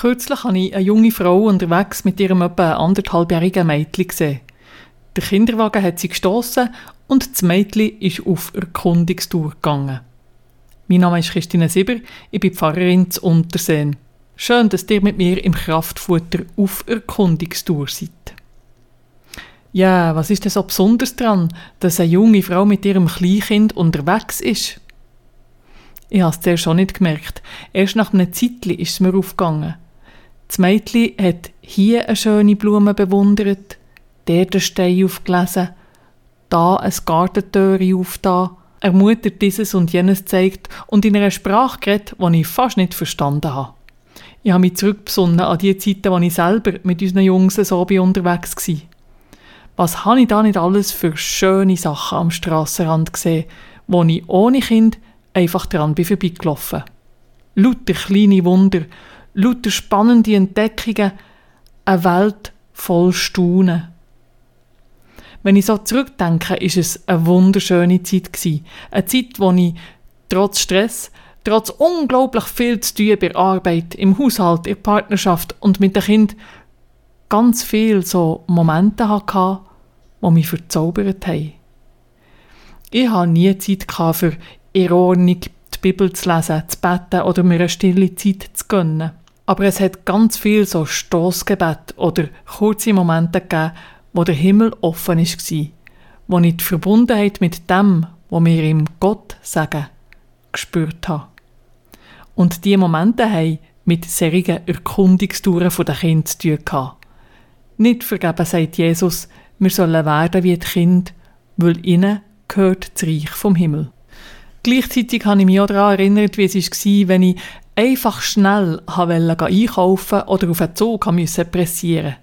Kürzlich habe ich eine junge Frau unterwegs mit ihrem etwa anderthalbjährigen Mädchen gesehen. Der Kinderwagen hat sie gestoßen und das Mädchen ist auf Erkundungstour gegangen. Mein Name ist Christine Sieber, ich bin Pfarrerin zu Unterseen. Schön, dass ihr mit mir im Kraftfutter auf Erkundungstour seid. Ja, was ist denn so besonders daran, dass eine junge Frau mit ihrem Kleinkind unterwegs ist? Ich habe es zuerst schon nicht gemerkt. Erst nach einem Zeitchen ist es mir aufgegangen. Das Mädchen hat hier eine schöne Blume bewundert, der den Stein aufgelesen, da ein Gartentöre aufgetan, ermutigt dieses und jenes zeigt und in einer Sprache geredet, die ich fast nicht verstanden habe. Ich habe mich zurückbesonnen an die Zeiten, als ich selber mit unseren Jungs so unterwegs war. Was habe ich da nicht alles für schöne Sachen am Strassenrand gesehen, wo ich ohne Kind einfach dran bin. Lauter kleine Wunder, lauter spannende Entdeckungen, eine Welt voll Staunen. Wenn ich so zurückdenke, ist es eine wunderschöne Zeit gewesen. Eine Zeit, wo ich trotz Stress, trotz unglaublich viel zu tun bei Arbeit, im Haushalt, in der Partnerschaft und mit dem Kind ganz viel so Momente hatte, die mich verzaubert haben. Ich hatte nie Zeit für Ordnung die Bibel zu lesen, zu beten oder mir eine stille Zeit zu gönnen. Aber es hat ganz viel so Stoßgebet oder kurze Momente gegeben, wo der Himmel offen war, wo ich die Verbundenheit mit dem, wo wir ihm Gott sagen, gespürt habe. Und diese Momente haben mit serigen Erkundungstouren der Kinder zu tun. Nicht vergeben, sagt Jesus, wir sollen werden wie die Kinder, weil ihnen gehört das Reich vom Himmel. Gleichzeitig habe ich mich auch daran erinnert, wie es war, wenn ich einfach schnell einkaufen oder auf einen Zug pressieren musste.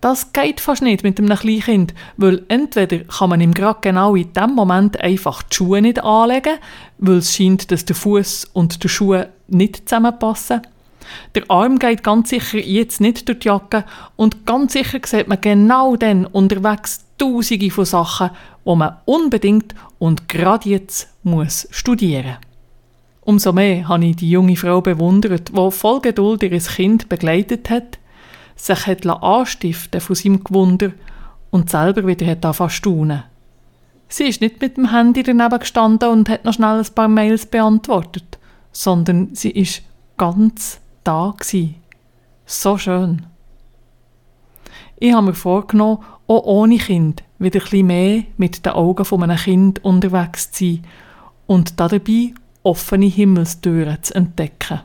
Das geht fast nicht mit einem Kleinkind, weil entweder kann man ihm gerade genau in dem Moment einfach die Schuhe nicht anlegen, weil es scheint, dass der Fuß und die Schuhe nicht zusammenpassen. Der Arm geht ganz sicher jetzt nicht durch die Jacke und ganz sicher sieht man genau dann unterwegs tausende von Sachen, wo man unbedingt und gerade jetzt muss studieren. Umso mehr habe ich die junge Frau bewundert, die voll Geduld ihr Kind begleitet hat, sich hat anstiften von seinem Gewunder und selber wieder hat staunen. Sie ist nicht mit dem Handy daneben gestanden und hat noch schnell ein paar Mails beantwortet, sondern sie ist ganz da gewesen. So schön. Ich habe mir vorgenommen, auch ohne Kind wieder ein mehr mit den Augen von einem Kind unterwegs zu sein und dabei offene Himmelstüren zu entdecken.